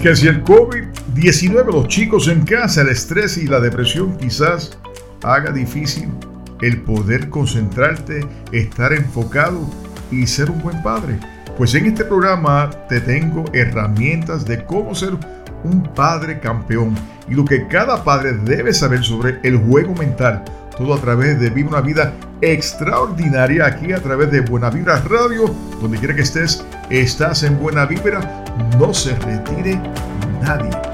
que si el COVID-19, los chicos en casa, el estrés y la depresión quizás haga difícil el poder concentrarte, estar enfocado y ser un buen padre. Pues en este programa te tengo herramientas de cómo ser un padre campeón y lo que cada padre debe saber sobre el juego mental. Todo a través de Vive una vida extraordinaria aquí a través de Buena Vibra Radio. Donde quiera que estés, estás en Buena Vibra. No se retire nadie.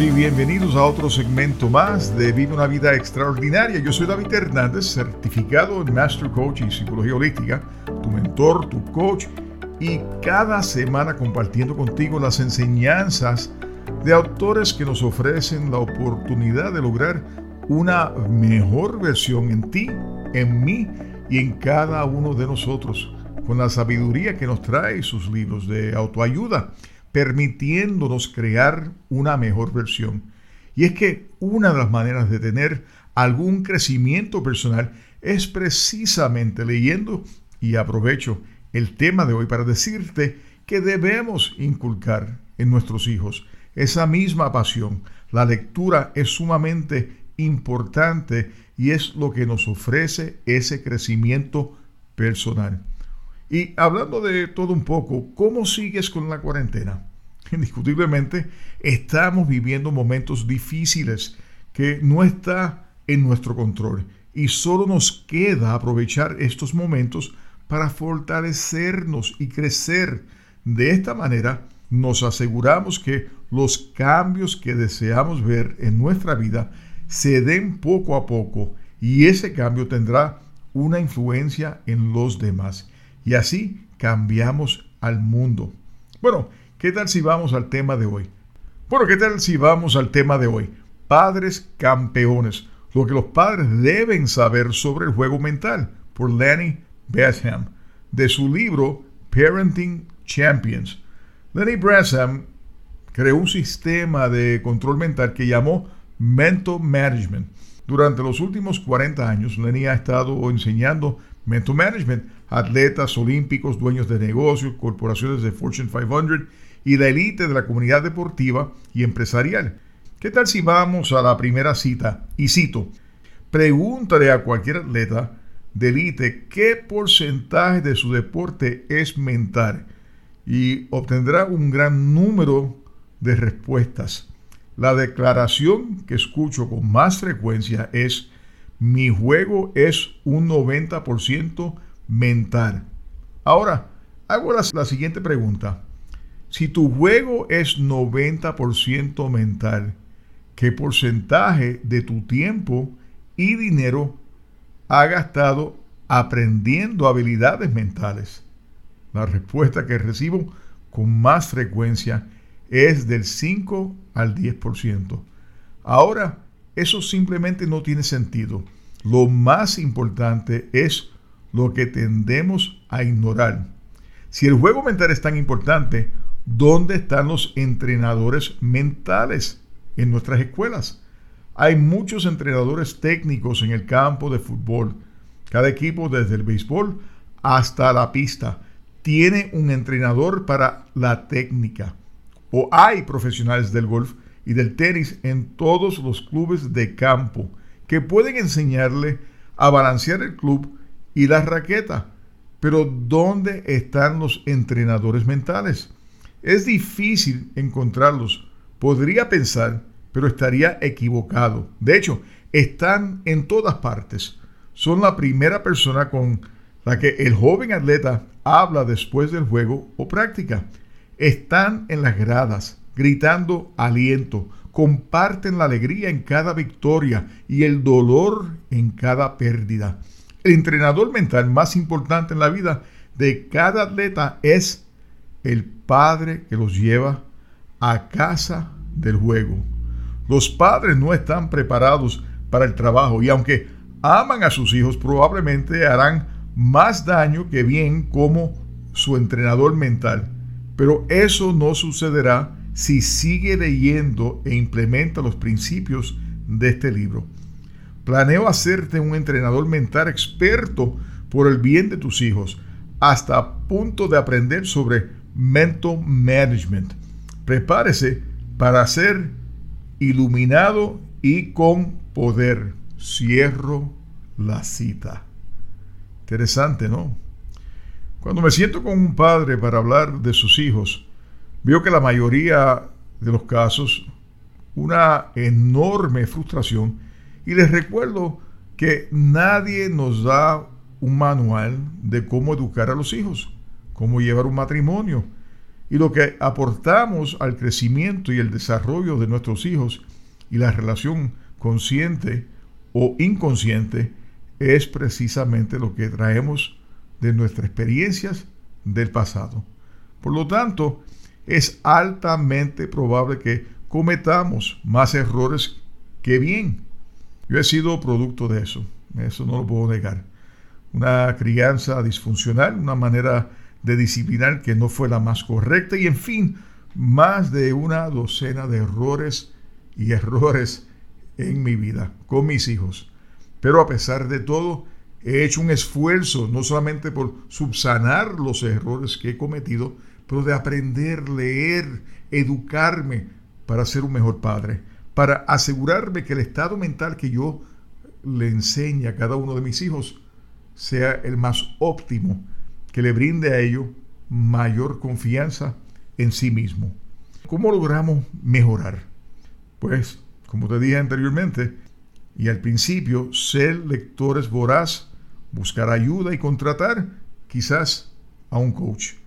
Bienvenidos a otro segmento más de Vive una vida extraordinaria. Yo soy David Hernández, certificado en Master Coach y Psicología Holística, tu mentor, tu coach, y cada semana compartiendo contigo las enseñanzas de autores que nos ofrecen la oportunidad de lograr una mejor versión en ti, en mí y en cada uno de nosotros, con la sabiduría que nos trae sus libros de autoayuda permitiéndonos crear una mejor versión. Y es que una de las maneras de tener algún crecimiento personal es precisamente leyendo y aprovecho el tema de hoy para decirte que debemos inculcar en nuestros hijos esa misma pasión. La lectura es sumamente importante y es lo que nos ofrece ese crecimiento personal. Y hablando de todo un poco, ¿cómo sigues con la cuarentena? Indiscutiblemente, estamos viviendo momentos difíciles que no está en nuestro control y solo nos queda aprovechar estos momentos para fortalecernos y crecer. De esta manera, nos aseguramos que los cambios que deseamos ver en nuestra vida se den poco a poco y ese cambio tendrá una influencia en los demás y así cambiamos al mundo. Bueno, ¿qué tal si vamos al tema de hoy? Bueno, ¿qué tal si vamos al tema de hoy? Padres campeones, lo que los padres deben saber sobre el juego mental, por Lenny Betham, de su libro Parenting Champions. Lenny Betham creó un sistema de control mental que llamó Mental Management. Durante los últimos 40 años, Lenny ha estado enseñando Mental Management atletas olímpicos, dueños de negocios, corporaciones de Fortune 500 y la élite de la comunidad deportiva y empresarial. ¿Qué tal si vamos a la primera cita? Y cito, pregúntale a cualquier atleta de élite qué porcentaje de su deporte es mental y obtendrá un gran número de respuestas. La declaración que escucho con más frecuencia es, mi juego es un 90% mental. Ahora, hago la, siguiente pregunta. Si tu juego es 90% mental, ¿qué porcentaje de tu tiempo y dinero ha gastado aprendiendo habilidades mentales? La respuesta que recibo con más frecuencia es del 5 al 10%. Ahora, eso simplemente no tiene sentido. Lo más importante es lo que tendemos a ignorar. Si el juego mental es tan importante, ¿dónde están los entrenadores mentales en nuestras escuelas? Hay muchos entrenadores técnicos en el campo de fútbol. Cada equipo, desde el béisbol hasta la pista, tiene un entrenador para la técnica. O hay profesionales del golf y del tenis en todos los clubes de campo que pueden enseñarle a balancear el club y la raqueta. Pero ¿dónde están los entrenadores mentales? Es difícil encontrarlos. Podría pensar pero estaría equivocado. De hecho, están en todas partes. Son la primera persona con la que el joven atleta habla después del juego o práctica. Están en las gradas, gritando aliento, comparten la alegría en cada victoria y el dolor en cada pérdida. El entrenador mental más importante en la vida de cada atleta es el padre que los lleva a casa del juego. Los padres no están preparados para el trabajo y aunque aman a sus hijos probablemente harán más daño que bien como su entrenador mental. Pero eso no sucederá si sigue leyendo e implementa los principios de este libro. Planeo hacerte un entrenador mental experto por el bien de tus hijos, hasta punto de aprender sobre mental management. Prepárese para ser iluminado y con poder. Cierro la cita. Interesante, ¿no? Cuando me siento con un padre para hablar de sus hijos, veo que la mayoría de los casos una enorme frustración y les recuerdo que nadie nos da un manual de cómo educar a los hijos, cómo llevar un matrimonio. Y lo que aportamos al crecimiento y el desarrollo de nuestros hijos y la relación consciente o inconsciente es precisamente lo que traemos de nuestras experiencias del pasado. Por lo tanto, es altamente probable que cometamos más errores que bien. Yo he sido producto de eso, eso no lo puedo negar. Una crianza disfuncional, una manera de disciplinar que no fue la más correcta y en fin, más de una docena de errores y errores en mi vida con mis hijos. Pero a pesar de todo, he hecho un esfuerzo no solamente por subsanar los errores que he cometido, pero de aprender, leer, educarme para ser un mejor padre, para asegurarme que el estado mental que yo le enseñe a cada uno de mis hijos sea el más óptimo, que le brinde a ellos mayor confianza en sí mismo. ¿Cómo logramos mejorar? Pues, como te dije anteriormente y al principio, ser lectores voraz, buscar ayuda y contratar quizás a un coach.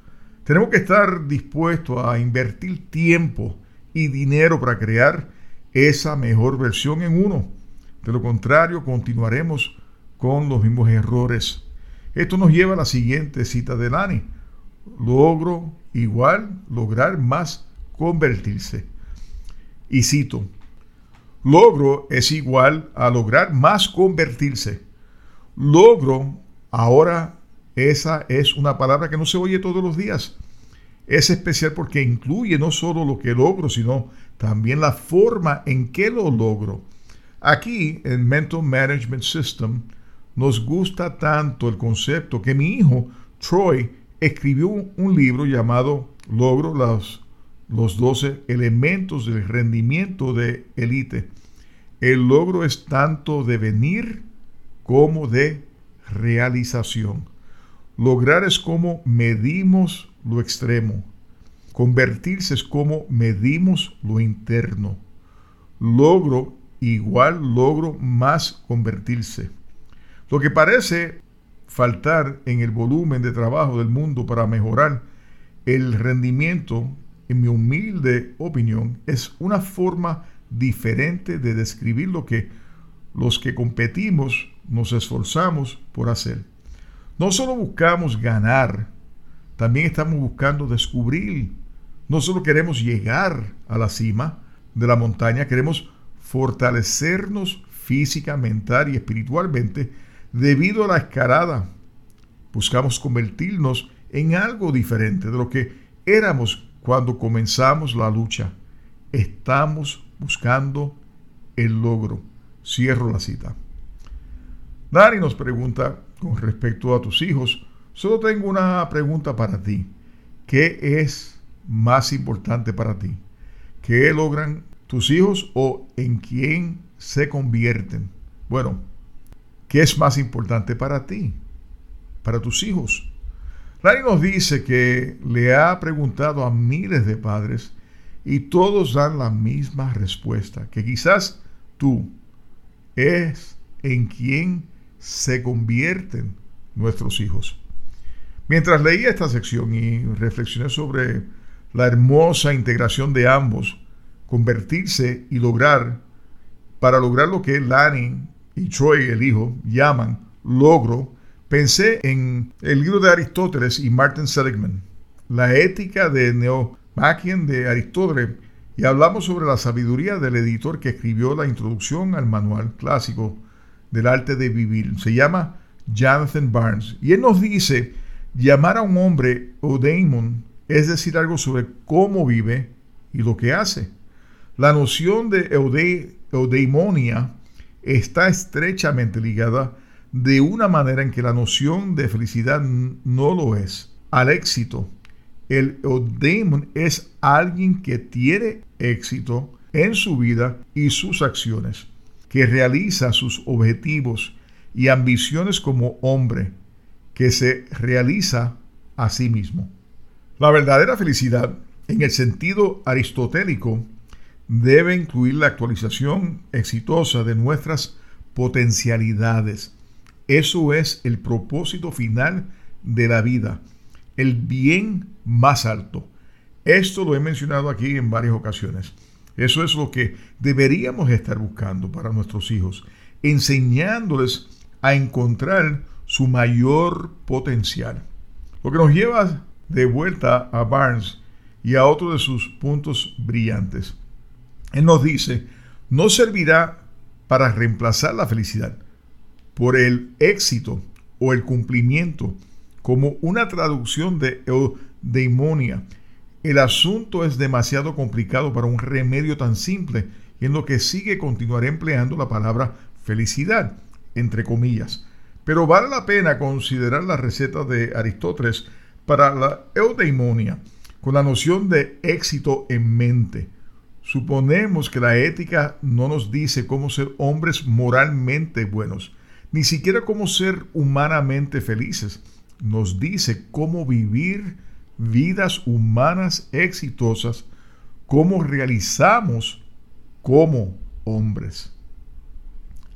Tenemos que estar dispuestos a invertir tiempo y dinero para crear esa mejor versión en uno. De lo contrario, continuaremos con los mismos errores. Esto nos lleva a la siguiente cita de Lani. Logro igual lograr más convertirse. Y cito, logro es igual a lograr más convertirse. Logro ahora esa es una palabra que no se oye todos los días. Es especial porque incluye no solo lo que logro, sino también la forma en que lo logro. Aquí en Mental Management System nos gusta tanto el concepto que mi hijo Troy escribió un libro llamado Logro los, los 12 elementos del rendimiento de élite. El logro es tanto de venir como de realización. Lograr es como medimos lo extremo. Convertirse es como medimos lo interno. Logro igual logro más convertirse. Lo que parece faltar en el volumen de trabajo del mundo para mejorar el rendimiento, en mi humilde opinión, es una forma diferente de describir lo que los que competimos nos esforzamos por hacer. No solo buscamos ganar, también estamos buscando descubrir. No solo queremos llegar a la cima de la montaña, queremos fortalecernos física, mental y espiritualmente debido a la escalada. Buscamos convertirnos en algo diferente de lo que éramos cuando comenzamos la lucha. Estamos buscando el logro. Cierro la cita. Dani nos pregunta con respecto a tus hijos, solo tengo una pregunta para ti. ¿Qué es más importante para ti? ¿Qué logran tus hijos o en quién se convierten? Bueno, ¿qué es más importante para ti? Para tus hijos. Dani nos dice que le ha preguntado a miles de padres y todos dan la misma respuesta, que quizás tú es en quien se convierten nuestros hijos. Mientras leía esta sección y reflexioné sobre la hermosa integración de ambos, convertirse y lograr, para lograr lo que Lanny y Troy, el hijo, llaman logro, pensé en el libro de Aristóteles y Martin Seligman, La ética de Neomachian de Aristóteles, y hablamos sobre la sabiduría del editor que escribió la introducción al manual clásico del arte de vivir. Se llama Jonathan Barnes. Y él nos dice, llamar a un hombre o daemon es decir algo sobre cómo vive y lo que hace. La noción de eudaimonia está estrechamente ligada de una manera en que la noción de felicidad no lo es. Al éxito, el eudaimon es alguien que tiene éxito en su vida y sus acciones, que realiza sus objetivos y ambiciones como hombre, que se realiza a sí mismo. La verdadera felicidad, en el sentido aristotélico, debe incluir la actualización exitosa de nuestras potencialidades. Eso es el propósito final de la vida, el bien más alto. Esto lo he mencionado aquí en varias ocasiones. Eso es lo que deberíamos estar buscando para nuestros hijos, enseñándoles a encontrar su mayor potencial. Lo que nos lleva de vuelta a Barnes y a otro de sus puntos brillantes. Él nos dice, no servirá para reemplazar la felicidad por el éxito o el cumplimiento como una traducción de eudeimonia. El asunto es demasiado complicado para un remedio tan simple y en lo que sigue continuaré empleando la palabra felicidad, entre comillas. Pero vale la pena considerar la receta de Aristóteles para la eudaimonia, con la noción de éxito en mente. Suponemos que la ética no nos dice cómo ser hombres moralmente buenos, ni siquiera cómo ser humanamente felices. Nos dice cómo vivir vidas humanas exitosas, cómo realizamos como hombres.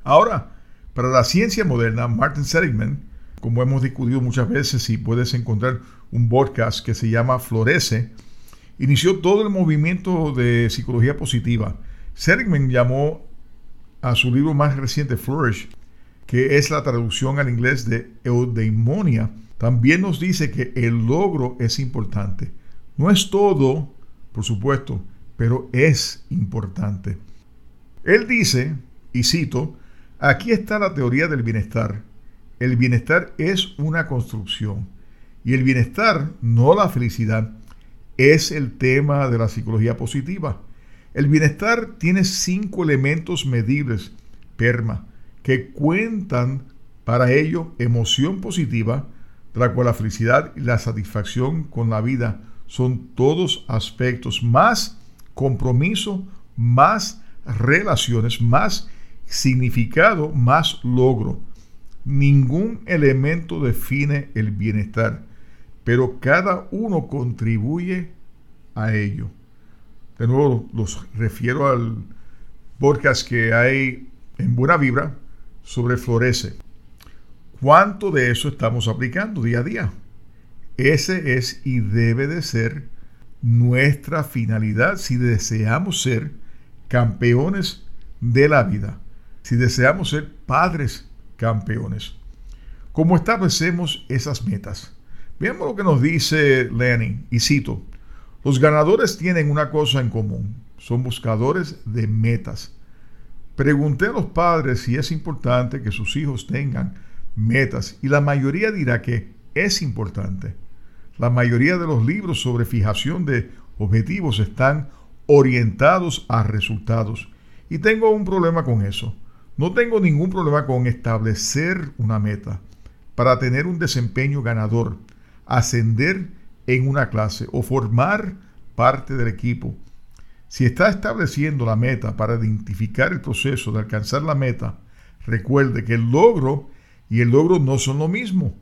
Ahora, para la ciencia moderna, Martin Seligman, como hemos discutido muchas veces y puedes encontrar un podcast que se llama Florece, inició todo el movimiento de psicología positiva. Seligman llamó a su libro más reciente Flourish, que es la traducción al inglés de eudaimonia, también nos dice que el logro es importante. No es todo, por supuesto, pero es importante. Él dice, y cito, aquí está la teoría del bienestar. El bienestar es una construcción y el bienestar, no la felicidad, es el tema de la psicología positiva. El bienestar tiene cinco elementos medibles, PERMA, que cuentan para ello emoción positiva, la cual la felicidad y la satisfacción con la vida son todos aspectos, más compromiso, más relaciones, más significado, más logro. Ningún elemento define el bienestar pero cada uno contribuye a ello. De nuevo, los refiero al podcast que hay en Buena Vibra sobre Florece. ¿Cuánto de eso estamos aplicando día a día? Ese es y debe de ser nuestra finalidad si deseamos ser campeones de la vida, si deseamos ser padres campeones. ¿Cómo establecemos esas metas? Veamos lo que nos dice Lenin, y cito, los ganadores tienen una cosa en común, son buscadores de metas. Pregunté a los padres si es importante que sus hijos tengan metas y la mayoría dirá que es importante. La mayoría de los libros sobre fijación de objetivos están orientados a resultados y tengo un problema con eso. No tengo ningún problema con establecer una meta para tener un desempeño ganador ascender en una clase o formar parte del equipo. Si está estableciendo la meta para identificar el proceso de alcanzar la meta, recuerde que el logro y el logro no son lo mismo.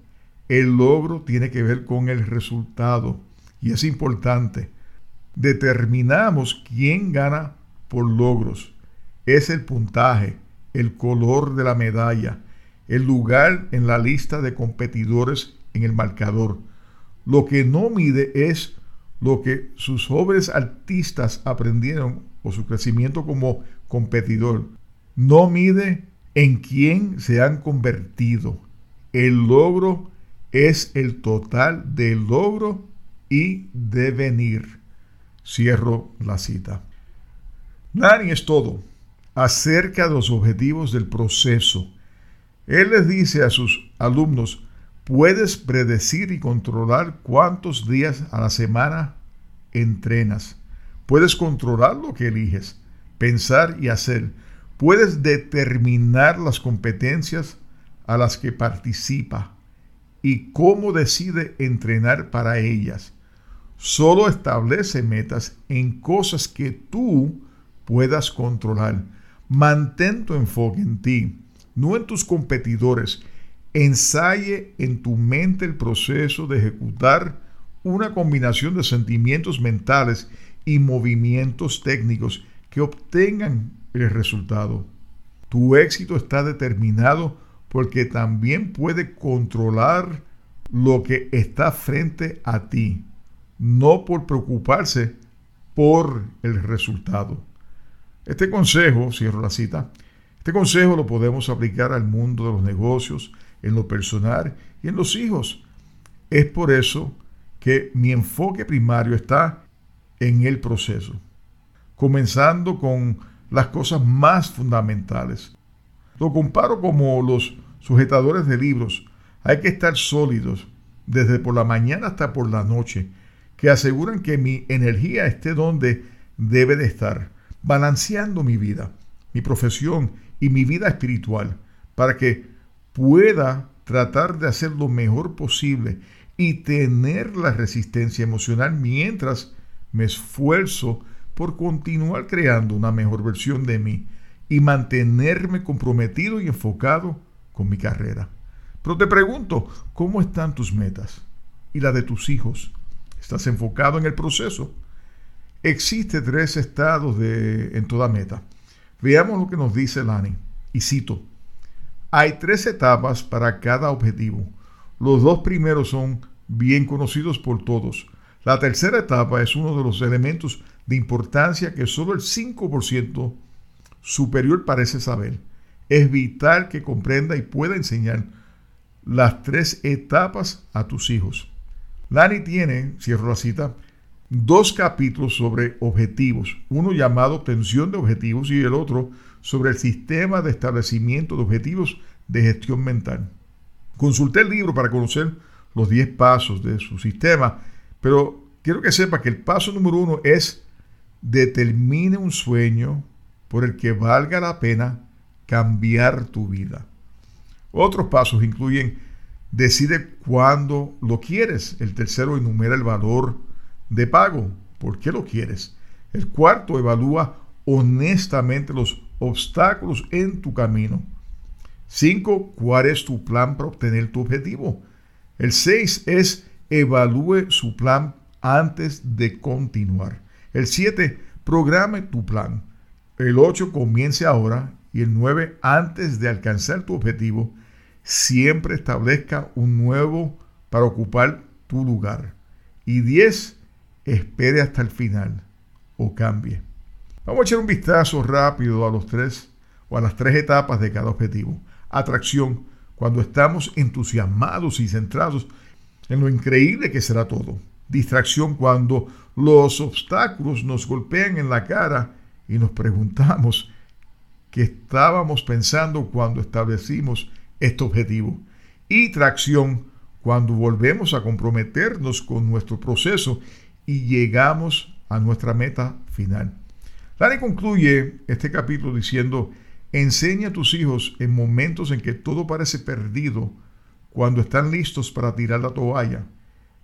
El logro tiene que ver con el resultado y es importante. determinamos quién gana por logros. Es el puntaje, el color de la medalla, el lugar en la lista de competidores en el marcador. Lo que no mide es lo que sus jóvenes artistas aprendieron o su crecimiento como competidor. No mide en quién se han convertido. El logro es el total del logro y devenir. Cierro la cita. Nani es todo acerca de los objetivos del proceso. Él les dice a sus alumnos, puedes predecir y controlar cuántos días a la semana entrenas. Puedes controlar lo que eliges, pensar y hacer. Puedes determinar las competencias a las que participa y cómo decide entrenar para ellas. Solo establece metas en cosas que tú puedas controlar. Mantén tu enfoque en ti, no en tus competidores. Ensaye en tu mente el proceso de ejecutar una combinación de sentimientos mentales y movimientos técnicos que obtengan el resultado. Tu éxito está determinado porque también puede controlar lo que está frente a ti, no por preocuparse por el resultado. Este consejo, cierro la cita, este consejo lo podemos aplicar al mundo de los negocios, en lo personal y en los hijos. Es por eso que mi enfoque primario está en el proceso, comenzando con las cosas más fundamentales. Lo comparo como los sujetadores de libros. Hay que estar sólidos desde por la mañana hasta por la noche, que aseguran que mi energía esté donde debe de estar balanceando mi vida, mi profesión y mi vida espiritual para que pueda tratar de hacer lo mejor posible y tener la resistencia emocional mientras me esfuerzo por continuar creando una mejor versión de mí y mantenerme comprometido y enfocado con mi carrera. Pero te pregunto, ¿cómo están tus metas y la de tus hijos? ¿Estás enfocado en el proceso? Existe tres estados de, en toda meta. Veamos lo que nos dice Lani. Y cito, hay tres etapas para cada objetivo. Los dos primeros son bien conocidos por todos. La tercera etapa es uno de los elementos de importancia que solo el 5% superior parece saber. Es vital que comprenda y pueda enseñar las tres etapas a tus hijos. Lani tiene, cierro la cita, dos capítulos sobre objetivos, uno llamado tensión de objetivos y el otro sobre el sistema de establecimiento de objetivos de gestión mental. Consulté el libro para conocer los 10 pasos de su sistema, pero quiero que sepa que el paso número uno es determine un sueño por el que valga la pena cambiar tu vida. Otros pasos incluyen decide cuándo lo quieres. El tercero enumera el valor de pago. ¿Por qué lo quieres? El cuarto, evalúa honestamente los obstáculos en tu camino. Cinco, ¿cuál es tu plan para obtener tu objetivo? El seis es evalúe su plan antes de continuar. El siete, programe tu plan. El ocho, comience ahora. Y el nueve, antes de alcanzar tu objetivo, siempre establezca un nuevo para ocupar tu lugar. Y diez, espere hasta el final o cambie. Vamos a echar un vistazo rápido a los tres o a las tres etapas de cada objetivo. Atracción, cuando estamos entusiasmados y centrados en lo increíble que será todo. Distracción, cuando los obstáculos nos golpean en la cara y nos preguntamos qué estábamos pensando cuando establecimos este objetivo. Y tracción, cuando volvemos a comprometernos con nuestro proceso y llegamos a nuestra meta final. Lani concluye este capítulo diciendo, enseña a tus hijos en momentos en que todo parece perdido, cuando están listos para tirar la toalla,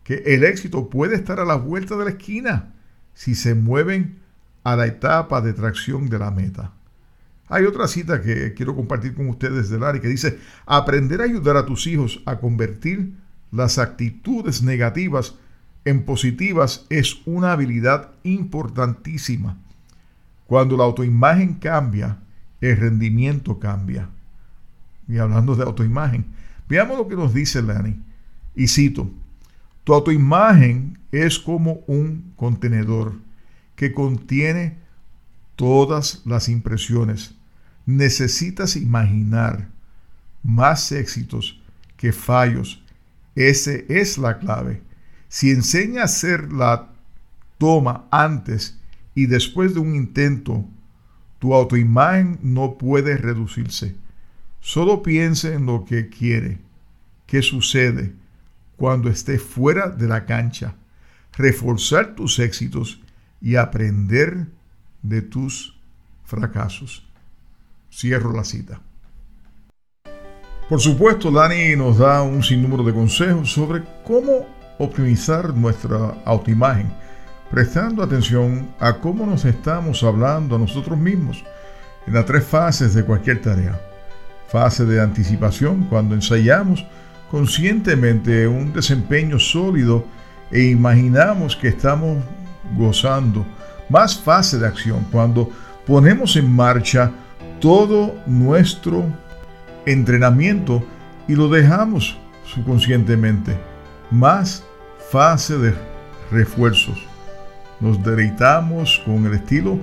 que el éxito puede estar a la vuelta de la esquina si se mueven a la etapa de tracción de la meta. Hay otra cita que quiero compartir con ustedes de Lani que dice, aprender a ayudar a tus hijos a convertir las actitudes negativas en positivas es una habilidad importantísima. Cuando la autoimagen cambia, el rendimiento cambia. Y hablando de autoimagen, veamos lo que nos dice Lani. Y cito, tu autoimagen es como un contenedor que contiene todas las impresiones. Necesitas imaginar más éxitos que fallos. Ese es la clave. Si enseña a hacer la toma antes y después de un intento, tu autoimagen no puede reducirse. Solo piense en lo que quiere, qué sucede cuando esté fuera de la cancha, reforzar tus éxitos y aprender de tus fracasos. Cierro la cita. Por supuesto, Dani nos da un sinnúmero de consejos sobre cómo optimizar nuestra autoimagen, prestando atención a cómo nos estamos hablando a nosotros mismos en las tres fases de cualquier tarea. Fase de anticipación, cuando ensayamos conscientemente un desempeño sólido e imaginamos que estamos gozando. Más fase de acción, cuando ponemos en marcha todo nuestro entrenamiento y lo dejamos subconscientemente. Más fase de refuerzos. Nos deleitamos con el estilo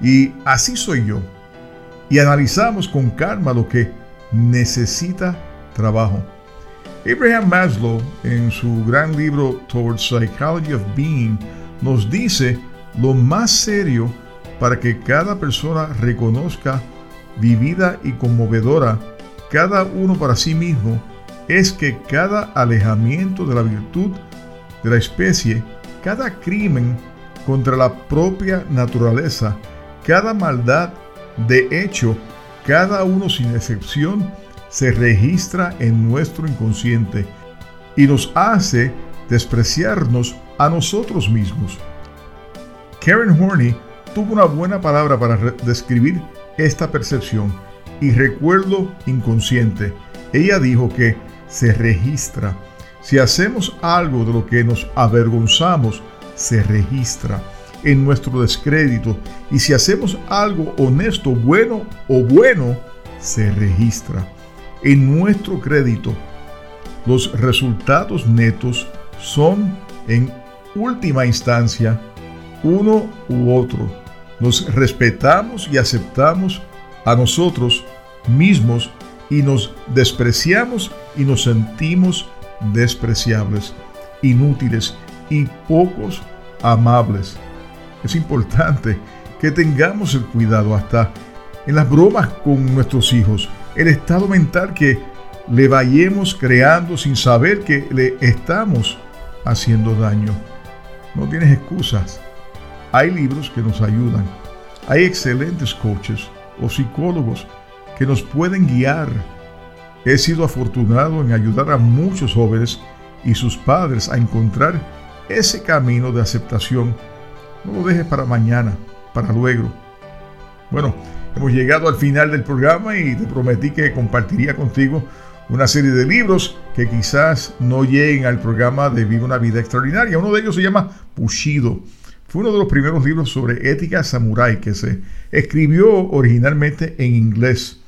y así soy yo. Y analizamos con calma lo que necesita trabajo. Abraham Maslow, en su gran libro Towards Psychology of Being, nos dice lo más serio para que cada persona reconozca vivida y conmovedora cada uno para sí mismo es que cada alejamiento de la virtud de la especie, cada crimen contra la propia naturaleza, cada maldad de hecho, cada uno sin excepción, se registra en nuestro inconsciente y nos hace despreciarnos a nosotros mismos. Karen Horney tuvo una buena palabra para describir esta percepción y recuerdo inconsciente. Ella dijo que se registra. Si hacemos algo de lo que nos avergonzamos, se registra en nuestro descrédito. Y si hacemos algo honesto, bueno o bueno, se registra en nuestro crédito. Los resultados netos son, en última instancia, uno u otro. Nos respetamos y aceptamos a nosotros mismos y nos despreciamos y nos sentimos despreciables, inútiles y pocos amables. Es importante que tengamos el cuidado hasta en las bromas con nuestros hijos, el estado mental que le vayamos creando sin saber que le estamos haciendo daño. No tienes excusas. Hay libros que nos ayudan. Hay excelentes coaches o psicólogos que nos pueden guiar. He sido afortunado en ayudar a muchos jóvenes y sus padres a encontrar ese camino de aceptación. No lo dejes para mañana, para luego. Bueno, hemos llegado al final del programa y te prometí que compartiría contigo una serie de libros que quizás no lleguen al programa de Viva una vida extraordinaria. Uno de ellos se llama Pushido. Fue uno de los primeros libros sobre ética samurái que se escribió originalmente en inglés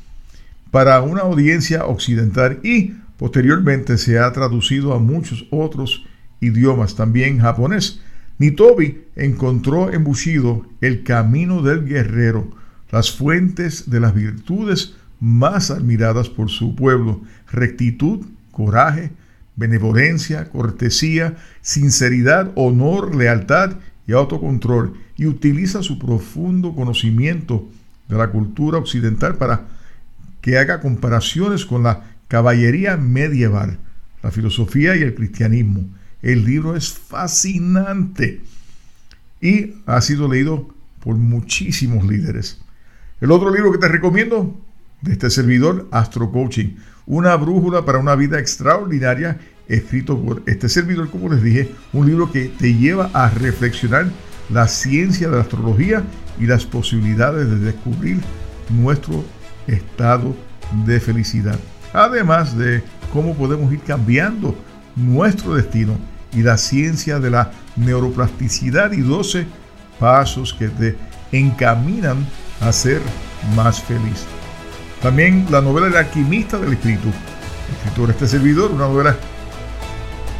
para una audiencia occidental y posteriormente se ha traducido a muchos otros idiomas, también japonés. Nitobi encontró en Bushido el camino del guerrero, las fuentes de las virtudes más admiradas por su pueblo, rectitud, coraje, benevolencia, cortesía, sinceridad, honor, lealtad y autocontrol, y utiliza su profundo conocimiento de la cultura occidental para que haga comparaciones con la caballería medieval, la filosofía y el cristianismo. El libro es fascinante y ha sido leído por muchísimos líderes. El otro libro que te recomiendo de este servidor, Astro Coaching, una brújula para una vida extraordinaria, escrito por este servidor, como les dije, un libro que te lleva a reflexionar la ciencia de la astrología y las posibilidades de descubrir nuestro estado de felicidad. Además de cómo podemos ir cambiando nuestro destino y la ciencia de la neuroplasticidad y 12 pasos que te encaminan a ser más feliz. También la novela El alquimista del espíritu, escritor este servidor, una novela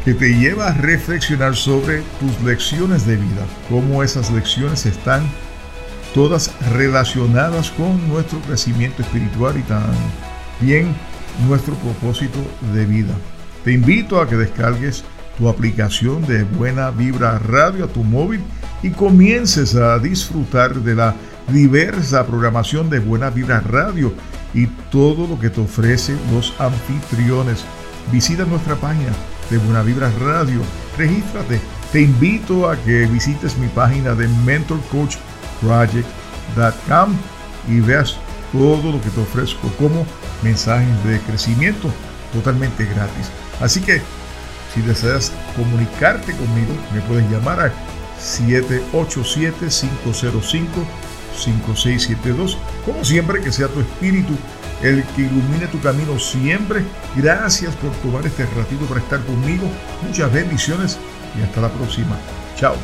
que te lleva a reflexionar sobre tus lecciones de vida, cómo esas lecciones están todas relacionadas con nuestro crecimiento espiritual y también nuestro propósito de vida. Te invito a que descargues tu aplicación de Buena Vibra Radio a tu móvil y comiences a disfrutar de la diversa programación de Buena Vibra Radio y todo lo que te ofrecen los anfitriones. Visita nuestra página de Buena Vibra Radio, regístrate. Te invito a que visites mi página de mentorcoachproject.com y veas todo lo que te ofrezco como mensajes de crecimiento totalmente gratis. Así que si deseas comunicarte conmigo, me puedes llamar a 787-505-5672. Como siempre, que sea tu espíritu el que ilumine tu camino siempre. Gracias por tomar este ratito para estar conmigo. Muchas bendiciones y hasta la próxima. Chao.